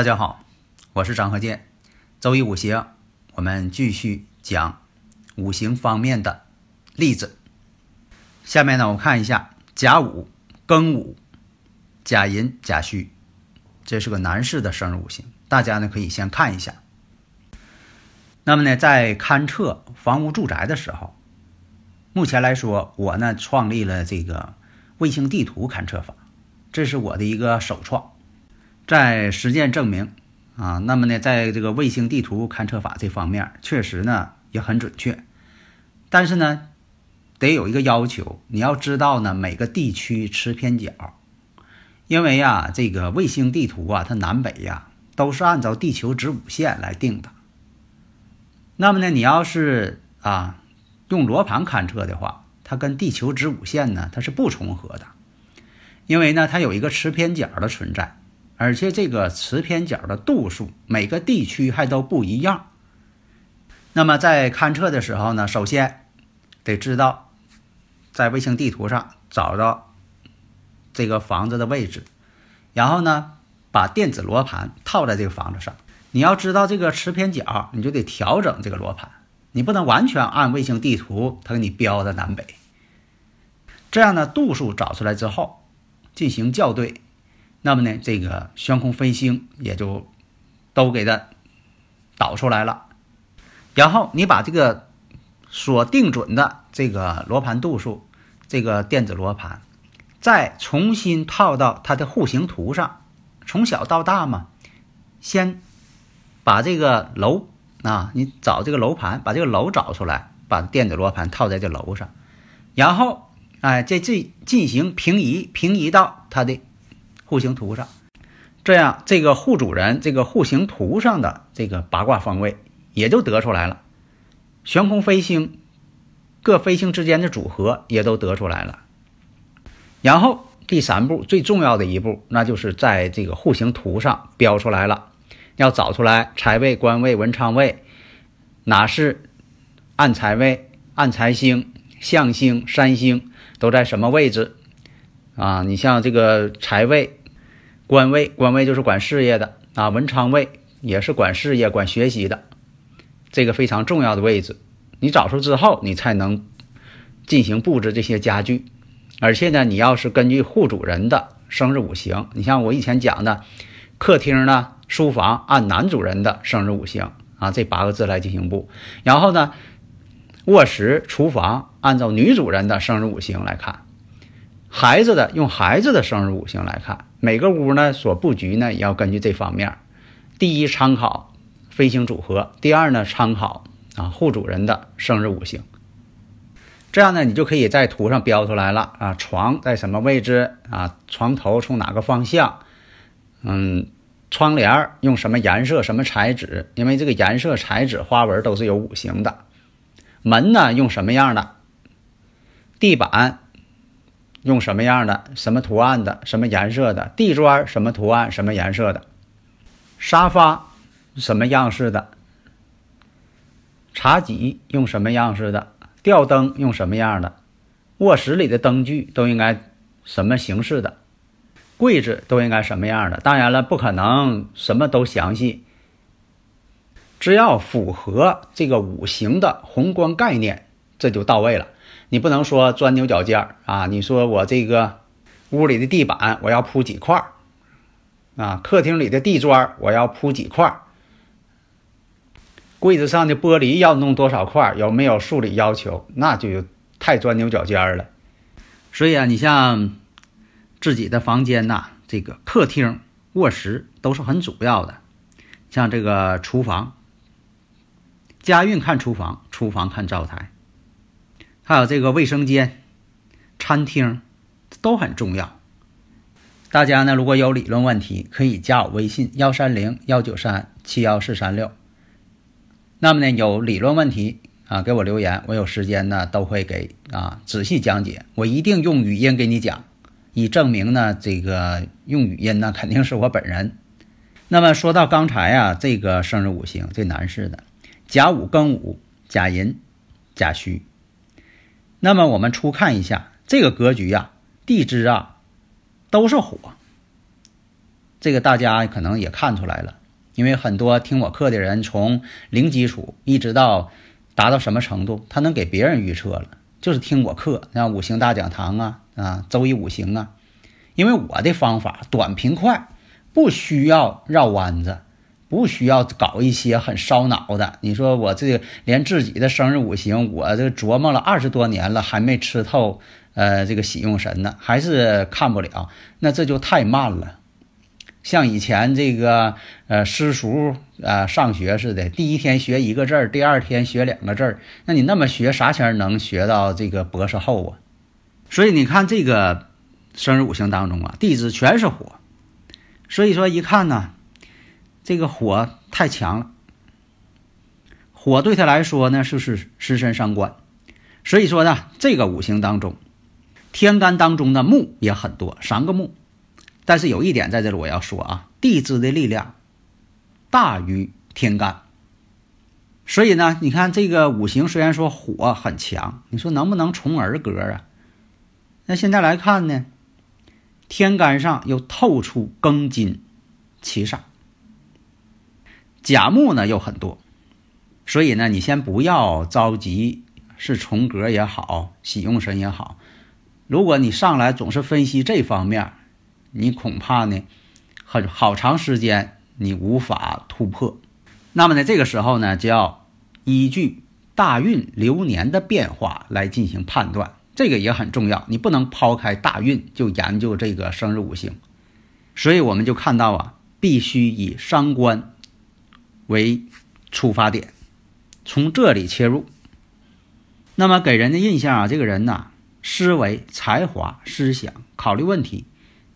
大家好，我是张和建。周一五行，我们继续讲五行方面的例子。下面呢，我看一下甲午、庚午、甲寅、甲戌，这是个男士的生日五行。大家呢可以先看一下。那么呢，在勘测房屋住宅的时候，目前来说，我呢创立了这个卫星地图勘测法，这是我的一个首创。在实践证明，啊，那么呢，在这个卫星地图勘测法这方面，确实呢也很准确。但是呢，得有一个要求，你要知道呢每个地区持偏角，因为呀，这个卫星地图啊，它南北呀都是按照地球子午线来定的。那么呢，你要是啊用罗盘勘测的话，它跟地球子午线呢它是不重合的，因为呢它有一个持偏角的存在。而且这个磁偏角的度数，每个地区还都不一样。那么在勘测的时候呢，首先得知道在卫星地图上找到这个房子的位置，然后呢，把电子罗盘套在这个房子上。你要知道这个磁偏角，你就得调整这个罗盘，你不能完全按卫星地图它给你标的南北。这样呢，度数找出来之后进行校对。那么呢，这个悬空飞星也就都给它导出来了。然后你把这个所定准的这个罗盘度数，这个电子罗盘，再重新套到它的户型图上，从小到大嘛，先把这个楼啊，你找这个楼盘，把这个楼找出来，把电子罗盘套在这楼上，然后哎，再进进行平移，平移到它的。户型图上，这样这个户主人这个户型图上的这个八卦方位也就得出来了，悬空飞星各飞星之间的组合也都得出来了。然后第三步最重要的一步，那就是在这个户型图上标出来了，要找出来财位、官位、文昌位哪是暗财位、暗财星、象星、三星都在什么位置啊？你像这个财位。官位，官位就是管事业的啊。文昌位也是管事业、管学习的，这个非常重要的位置。你找出之后，你才能进行布置这些家具。而且呢，你要是根据户主人的生日五行，你像我以前讲的，客厅呢、书房按男主人的生日五行啊，这八个字来进行布。然后呢，卧室、厨房按照女主人的生日五行来看。孩子的用孩子的生日五行来看，每个屋呢所布局呢也要根据这方面。第一，参考飞行组合；第二呢，参考啊户主人的生日五行。这样呢，你就可以在图上标出来了啊，床在什么位置啊？床头从哪个方向？嗯，窗帘用什么颜色、什么材质？因为这个颜色、材质、花纹都是有五行的。门呢用什么样的？地板。用什么样的、什么图案的、什么颜色的地砖？什么图案、什么颜色的沙发？什么样式的茶几？用什么样式的吊灯？用什么样的卧室里的灯具都应该什么形式的柜子都应该什么样的？当然了，不可能什么都详细，只要符合这个五行的宏观概念，这就到位了。你不能说钻牛角尖儿啊！你说我这个屋里的地板我要铺几块儿啊？客厅里的地砖我要铺几块？柜子上的玻璃要弄多少块？有没有数理要求？那就太钻牛角尖儿了。所以啊，你像自己的房间呐，这个客厅、卧室都是很主要的。像这个厨房，家运看厨房，厨房看灶台，还有这个卫生间、餐厅都很重要。大家呢，如果有理论问题，可以加我微信幺三零幺九三七幺四三六。那么呢，有理论问题啊，给我留言，我有时间呢都会给啊仔细讲解。我一定用语音给你讲，以证明呢这个用语音呢肯定是我本人。那么说到刚才啊，这个生日五行这男士的甲午庚午甲寅甲戌。那么我们初看一下这个格局呀，地支啊。都是火，这个大家可能也看出来了，因为很多听我课的人，从零基础一直到达到什么程度，他能给别人预测了，就是听我课，像五行大讲堂啊啊，周易五行啊，因为我的方法短平快，不需要绕弯子，不需要搞一些很烧脑的。你说我这连自己的生日五行，我这琢磨了二十多年了，还没吃透。呃，这个喜用神呢，还是看不了，那这就太慢了。像以前这个呃私塾啊上学似的，第一天学一个字儿，第二天学两个字儿，那你那么学啥前能学到这个博士后啊？所以你看这个生日五行当中啊，地支全是火，所以说一看呢，这个火太强了，火对他来说呢，就是食神伤官，所以说呢，这个五行当中。天干当中的木也很多，三个木，但是有一点在这里我要说啊，地支的力量大于天干，所以呢，你看这个五行虽然说火很强，你说能不能从儿格啊？那现在来看呢，天干上又透出庚金七煞，甲木呢又很多，所以呢，你先不要着急，是重格也好，喜用神也好。如果你上来总是分析这方面，你恐怕呢，很好长时间你无法突破。那么呢，这个时候呢，就要依据大运流年的变化来进行判断，这个也很重要。你不能抛开大运就研究这个生日五行。所以我们就看到啊，必须以伤官为出发点，从这里切入。那么给人的印象啊，这个人呐。思维、才华、思想、考虑问题，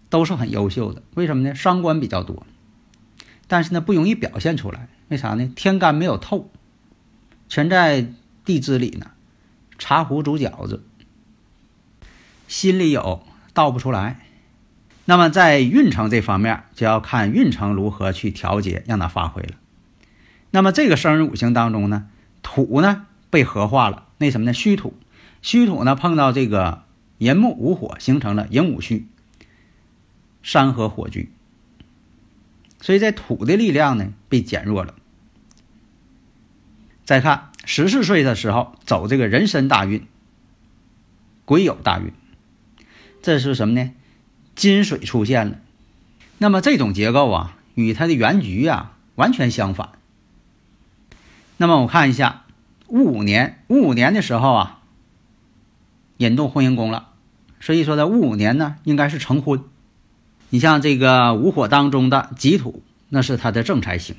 都是很优秀的。为什么呢？伤官比较多，但是呢不容易表现出来。为啥呢？天干没有透，全在地支里呢。茶壶煮饺子，心里有倒不出来。那么在运程这方面，就要看运程如何去调节，让它发挥了。那么这个生日五行当中呢，土呢被合化了，那什么呢？虚土。虚土呢碰到这个寅木午火，形成了寅午戌，山河火局，所以在土的力量呢被减弱了。再看十四岁的时候走这个人身大运，癸酉大运，这是什么呢？金水出现了，那么这种结构啊与它的原局啊完全相反。那么我看一下戊午年，戊午年的时候啊。引动婚姻宫了，所以说在戊午年呢，应该是成婚。你像这个午火当中的己土，那是他的正财星。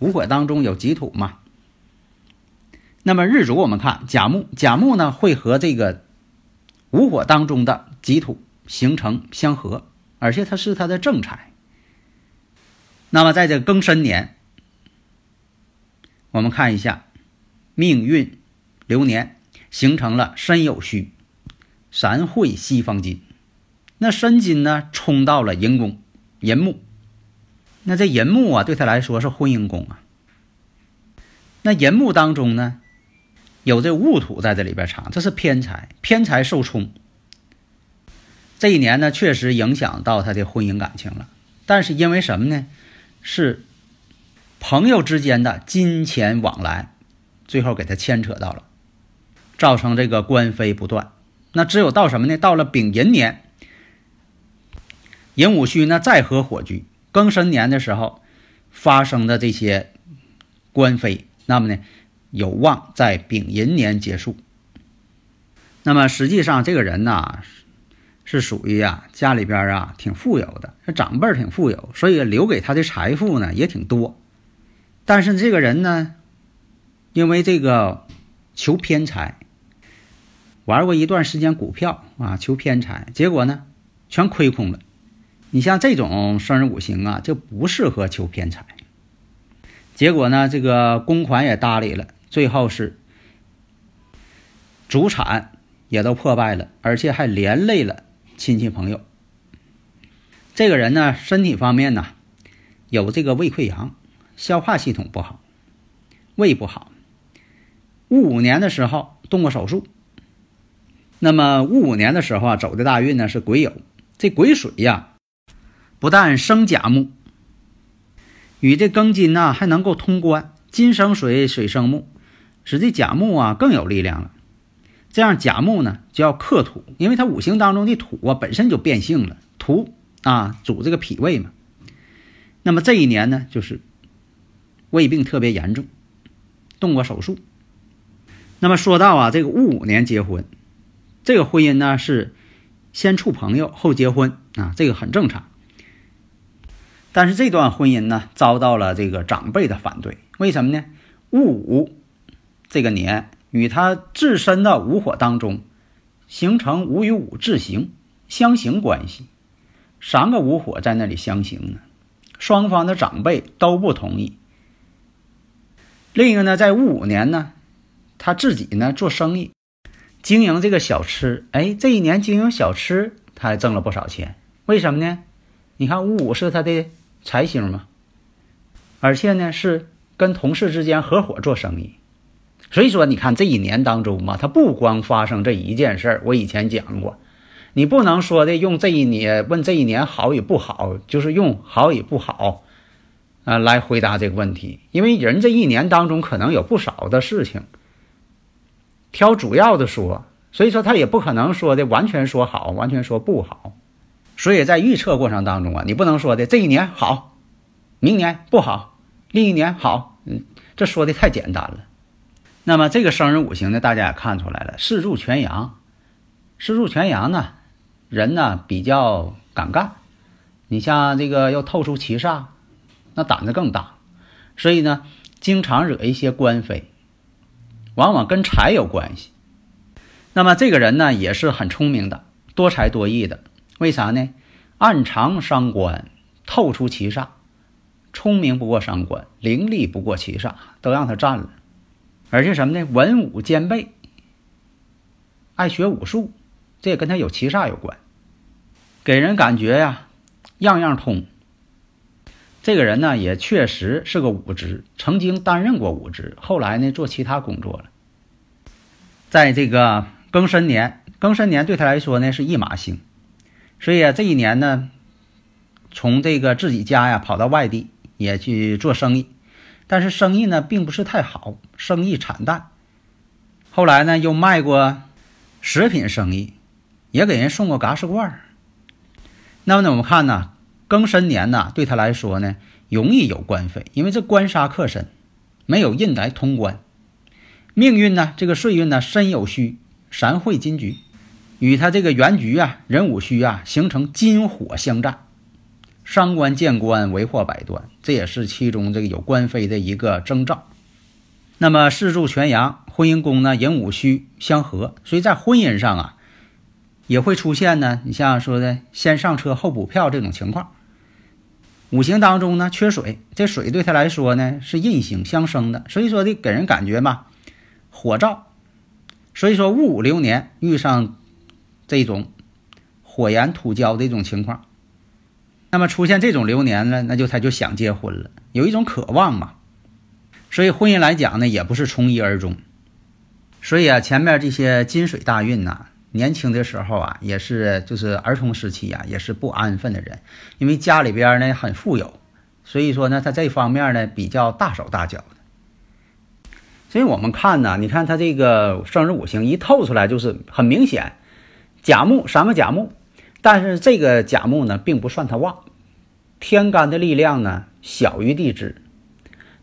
午火当中有己土嘛？那么日主我们看甲木，甲木呢会和这个午火当中的己土形成相合，而且它是他的正财。那么在这庚申年，我们看一下命运流年形成了申酉戌。三会西方金，那申金呢冲到了寅宫，寅木，那这寅木啊对他来说是婚姻宫啊。那寅木当中呢，有这戊土在这里边藏，这是偏财，偏财受冲。这一年呢确实影响到他的婚姻感情了，但是因为什么呢？是朋友之间的金钱往来，最后给他牵扯到了，造成这个官非不断。那只有到什么呢？到了丙寅年，寅午戌呢再合火局，庚申年的时候发生的这些官非，那么呢有望在丙寅年结束。那么实际上这个人呢是属于啊家里边啊挺富有的，长辈挺富有，所以留给他的财富呢也挺多。但是这个人呢因为这个求偏财，玩过一段时间股票啊，求偏财，结果呢全亏空了。你像这种生日五行啊，就不适合求偏财。结果呢，这个公款也搭理了，最后是主产也都破败了，而且还连累了亲戚朋友。这个人呢，身体方面呢，有这个胃溃疡，消化系统不好，胃不好。戊午年的时候动过手术。那么戊午年的时候啊，走的大运呢是癸酉，这癸水呀。不但生甲木，与这庚金呐还能够通关，金生水，水生木，使这甲木啊更有力量了。这样甲木呢就要克土，因为它五行当中的土啊本身就变性了，土啊主这个脾胃嘛。那么这一年呢就是胃病特别严重，动过手术。那么说到啊这个戊午年结婚，这个婚姻呢是先处朋友后结婚啊，这个很正常。但是这段婚姻呢，遭到了这个长辈的反对。为什么呢？戊午这个年与他自身的午火当中，形成午与午自刑相刑关系，三个午火在那里相刑呢，双方的长辈都不同意。另一个呢，在戊五年呢，他自己呢做生意，经营这个小吃，哎，这一年经营小吃，他还挣了不少钱。为什么呢？你看戊五是他的。财星嘛，而且呢是跟同事之间合伙做生意，所以说你看这一年当中嘛，他不光发生这一件事儿。我以前讲过，你不能说的用这一年问这一年好与不好，就是用好与不好啊来回答这个问题，因为人这一年当中可能有不少的事情，挑主要的说，所以说他也不可能说的完全说好，完全说不好。所以在预测过程当中啊，你不能说的这一年好，明年不好，另一年好，嗯，这说的太简单了。那么这个生日五行呢，大家也看出来了，四柱全阳，四柱全阳呢，人呢比较敢干。你像这个又透出七煞，那胆子更大，所以呢，经常惹一些官非，往往跟财有关系。那么这个人呢，也是很聪明的，多才多艺的。为啥呢？暗藏伤官，透出七煞，聪明不过伤官，伶俐不过七煞，都让他占了。而且什么呢？文武兼备，爱学武术，这也跟他有七煞有关，给人感觉呀，样样通。这个人呢，也确实是个武职，曾经担任过武职，后来呢，做其他工作了。在这个庚申年，庚申年对他来说呢，是一马星。所以啊，这一年呢，从这个自己家呀跑到外地也去做生意，但是生意呢并不是太好，生意惨淡。后来呢又卖过食品生意，也给人送过嘎士罐那么呢，我们看呢，庚申年呢对他来说呢容易有官非，因为这官杀克身，没有印来通关。命运呢，这个岁运呢身有虚，三会金局。与他这个原局啊，壬午虚啊，形成金火相战，伤官见官，为祸百端，这也是其中这个有官非的一个征兆。那么四柱全阳，婚姻宫呢，人五虚相合，所以在婚姻上啊，也会出现呢，你像说的先上车后补票这种情况。五行当中呢，缺水，这水对他来说呢是印星相生的，所以说的给人感觉嘛，火燥。所以说戊午流年遇上。这种火炎土焦的一种情况，那么出现这种流年呢，那就他就想结婚了，有一种渴望嘛。所以婚姻来讲呢，也不是从一而终。所以啊，前面这些金水大运呐，年轻的时候啊，也是就是儿童时期啊，也是不安分的人，因为家里边呢很富有，所以说呢，他这方面呢比较大手大脚的。所以我们看呢，你看他这个生日五行一透出来，就是很明显。甲木三个甲木，但是这个甲木呢，并不算他旺。天干的力量呢，小于地支，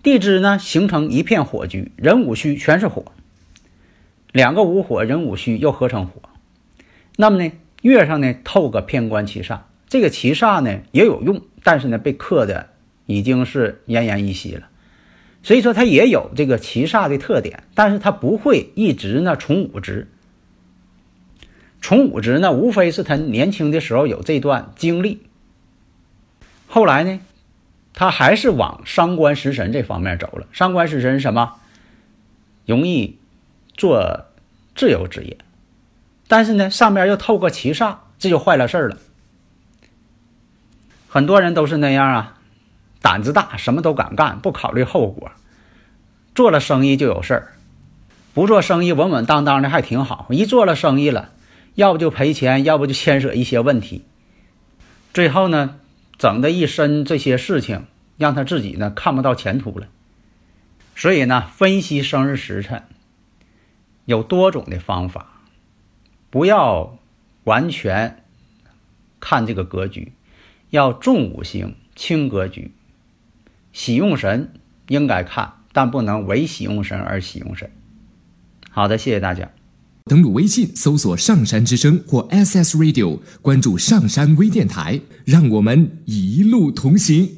地支呢形成一片火局，人五虚全是火，两个午火人五虚又合成火。那么呢，月上呢透个偏官七煞，这个七煞呢也有用，但是呢被克的已经是奄奄一息了。所以说它也有这个七煞的特点，但是它不会一直呢从五值。从五值呢，无非是他年轻的时候有这段经历，后来呢，他还是往伤官食神这方面走了。伤官食神什么？容易做自由职业，但是呢，上面又透过七煞，这就坏了事儿了。很多人都是那样啊，胆子大，什么都敢干，不考虑后果。做了生意就有事儿，不做生意稳稳当当的还挺好。一做了生意了，要不就赔钱，要不就牵扯一些问题。最后呢，整的一身这些事情，让他自己呢看不到前途了。所以呢，分析生日时辰有多种的方法，不要完全看这个格局，要重五行轻格局。喜用神应该看，但不能为喜用神而喜用神。好的，谢谢大家。登录微信搜索“上山之声”或 SS Radio，关注上山微电台，让我们一路同行。